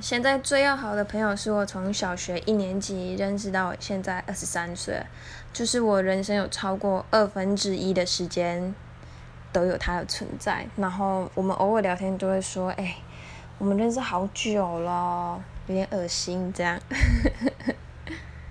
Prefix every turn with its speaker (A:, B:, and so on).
A: 现在最要好的朋友是我从小学一年级认识到现在二十三岁，就是我人生有超过二分之一的时间都有他的存在。然后我们偶尔聊天都会说：“哎，我们认识好久了，有点恶心这样。”